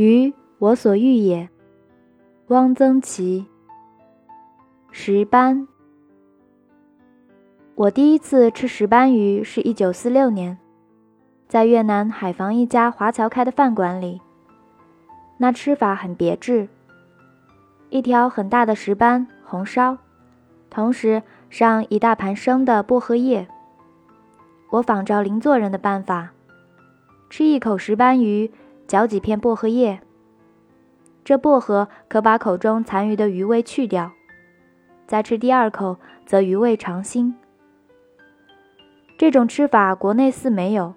鱼，我所欲也。汪曾祺。石斑。我第一次吃石斑鱼是一九四六年，在越南海防一家华侨开的饭馆里。那吃法很别致，一条很大的石斑红烧，同时上一大盘生的薄荷叶。我仿照邻座人的办法，吃一口石斑鱼，嚼几片薄荷叶。这薄荷可把口中残余的余味去掉。再吃第二口，则余味长新。这种吃法国内似没有，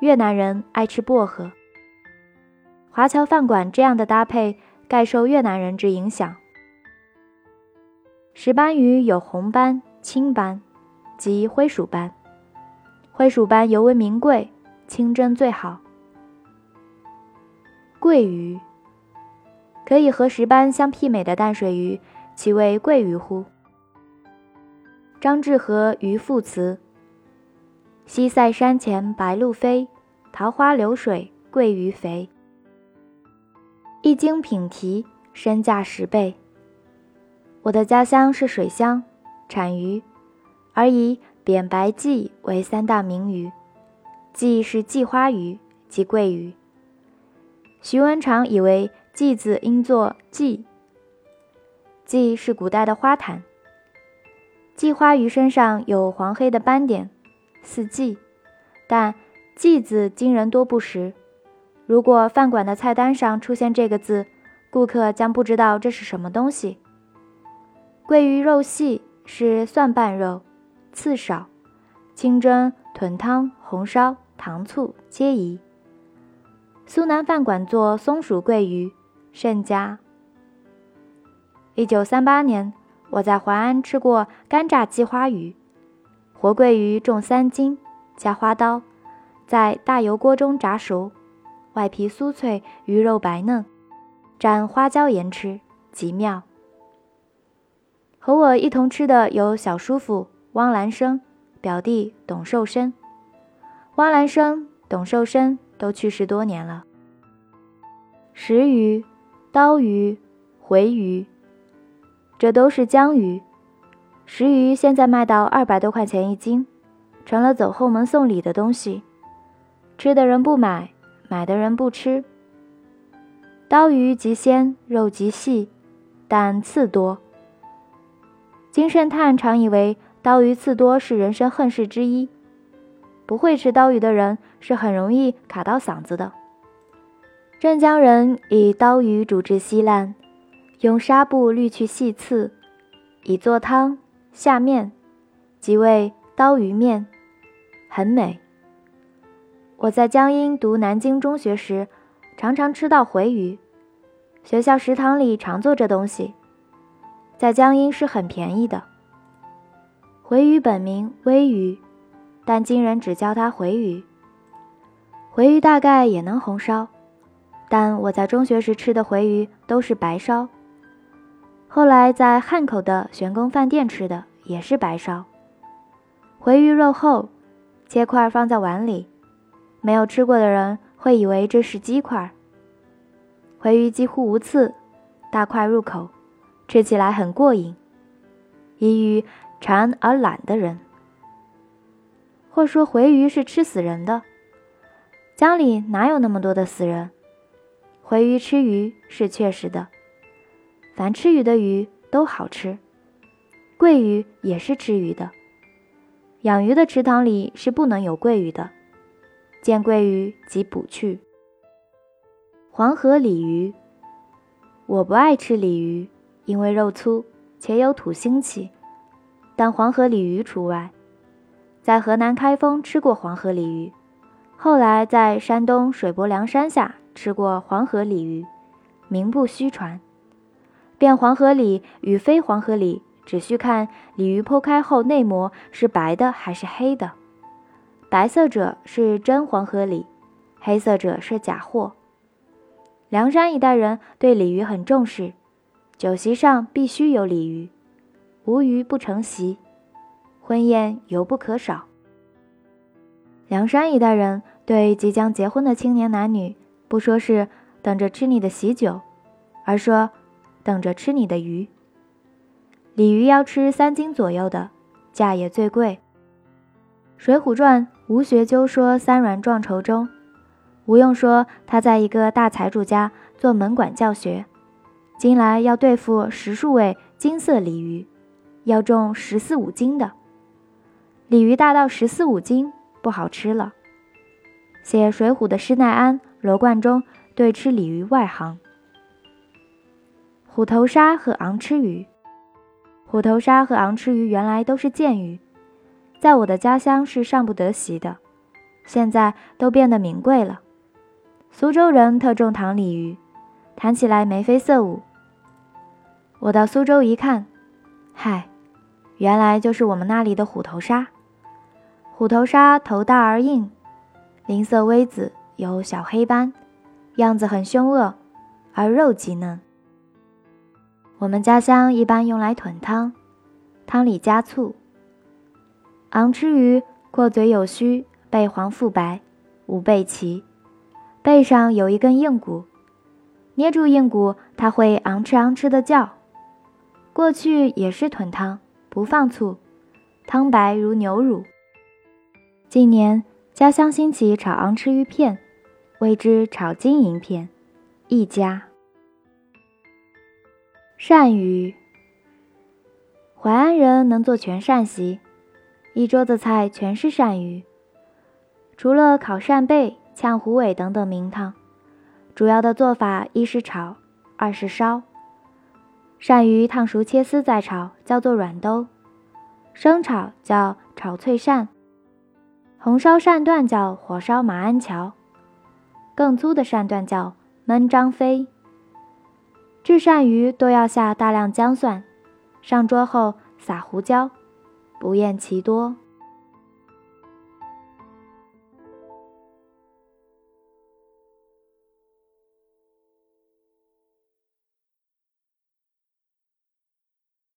越南人爱吃薄荷。华侨饭馆这样的搭配，盖受越南人之影响。石斑鱼有红斑、青斑及灰鼠斑，灰鼠斑尤为名贵，清蒸最好。桂鱼，可以和石斑相媲美的淡水鱼，其为桂鱼乎？张志和《渔父词》：西塞山前白鹭飞，桃花流水鳜鱼肥。一经品题，身价十倍。我的家乡是水乡，产鱼，而以扁白鲫为三大名鱼。鲫是鲫花鱼，即桂鱼。徐文长以为鲫字应作鲫，鲫是古代的花坛。鲫花鱼身上有黄黑的斑点，似鲫，但鲫字今人多不识。如果饭馆的菜单上出现这个字，顾客将不知道这是什么东西。桂鱼肉细，是蒜瓣肉，刺少，清蒸、豚汤、红烧、糖醋皆宜。苏南饭馆做松鼠桂鱼，甚佳。一九三八年，我在淮安吃过干炸鸡花鱼，活桂鱼重三斤，加花刀，在大油锅中炸熟。外皮酥脆，鱼肉白嫩，蘸花椒盐吃极妙。和我一同吃的有小叔父汪兰生、表弟董寿生。汪兰生、董寿生都去世多年了。石鱼、刀鱼、回鱼，这都是江鱼。石鱼现在卖到二百多块钱一斤，成了走后门送礼的东西，吃的人不买。买的人不吃。刀鱼极鲜，肉极细，但刺多。金圣叹常以为刀鱼刺多是人生恨事之一。不会吃刀鱼的人是很容易卡到嗓子的。镇江人以刀鱼煮至稀烂，用纱布滤去细刺，以做汤下面，即为刀鱼面，很美。我在江阴读南京中学时，常常吃到回鱼。学校食堂里常做这东西，在江阴是很便宜的。回鱼本名微鱼，但今人只叫它回鱼。回鱼大概也能红烧，但我在中学时吃的回鱼都是白烧。后来在汉口的玄宫饭店吃的也是白烧。回鱼肉厚，切块放在碗里。没有吃过的人会以为这是鸡块。回鱼几乎无刺，大块入口，吃起来很过瘾，宜于馋而懒的人。或说回鱼是吃死人的，江里哪有那么多的死人？回鱼吃鱼是确实的，凡吃鱼的鱼都好吃，桂鱼也是吃鱼的。养鱼的池塘里是不能有桂鱼的。见桂鱼即捕去。黄河鲤鱼，我不爱吃鲤鱼，因为肉粗且有土腥气，但黄河鲤鱼除外。在河南开封吃过黄河鲤鱼，后来在山东水泊梁山下吃过黄河鲤鱼，名不虚传。辨黄河鲤与非黄河鲤，只需看鲤鱼剖开后内膜是白的还是黑的。白色者是真黄河鲤，黑色者是假货。梁山一带人对鲤鱼很重视，酒席上必须有鲤鱼，无鱼不成席，婚宴尤不可少。梁山一带人对即将结婚的青年男女，不说是等着吃你的喜酒，而说等着吃你的鱼。鲤鱼要吃三斤左右的，价也最贵。《水浒传》吴学究说三阮撞绸中，吴用说他在一个大财主家做门管教学，今来要对付十数位金色鲤鱼，要重十四五斤的。鲤鱼大到十四五斤，不好吃了。写《水浒》的施耐庵、罗贯中对吃鲤鱼外行。虎头鲨和昂吃鱼，虎头鲨和昂吃鱼原来都是贱鱼，在我的家乡是上不得席的，现在都变得名贵了。苏州人特重糖鲤鱼，谈起来眉飞色舞。我到苏州一看，嗨，原来就是我们那里的虎头鲨。虎头鲨头大而硬。鳞色微紫，有小黑斑，样子很凶恶，而肉极嫩。我们家乡一般用来炖汤，汤里加醋。昂吃鱼阔嘴有须，背黄腹白，无背鳍，背上有一根硬骨，捏住硬骨，它会昂吃昂吃的叫。过去也是炖汤，不放醋，汤白如牛乳。近年。家乡兴起炒昂吃鱼片，谓之炒金银片，一家。鳝鱼，淮安人能做全鳝席，一桌子菜全是鳝鱼。除了烤扇贝、炝虎尾等等名堂，主要的做法一是炒，二是烧。鳝鱼烫熟切丝再炒，叫做软兜；生炒叫炒脆鳝。红烧鳝段叫火烧马鞍桥，更粗的鳝段叫焖张飞。制鳝鱼都要下大量姜蒜，上桌后撒胡椒，不厌其多。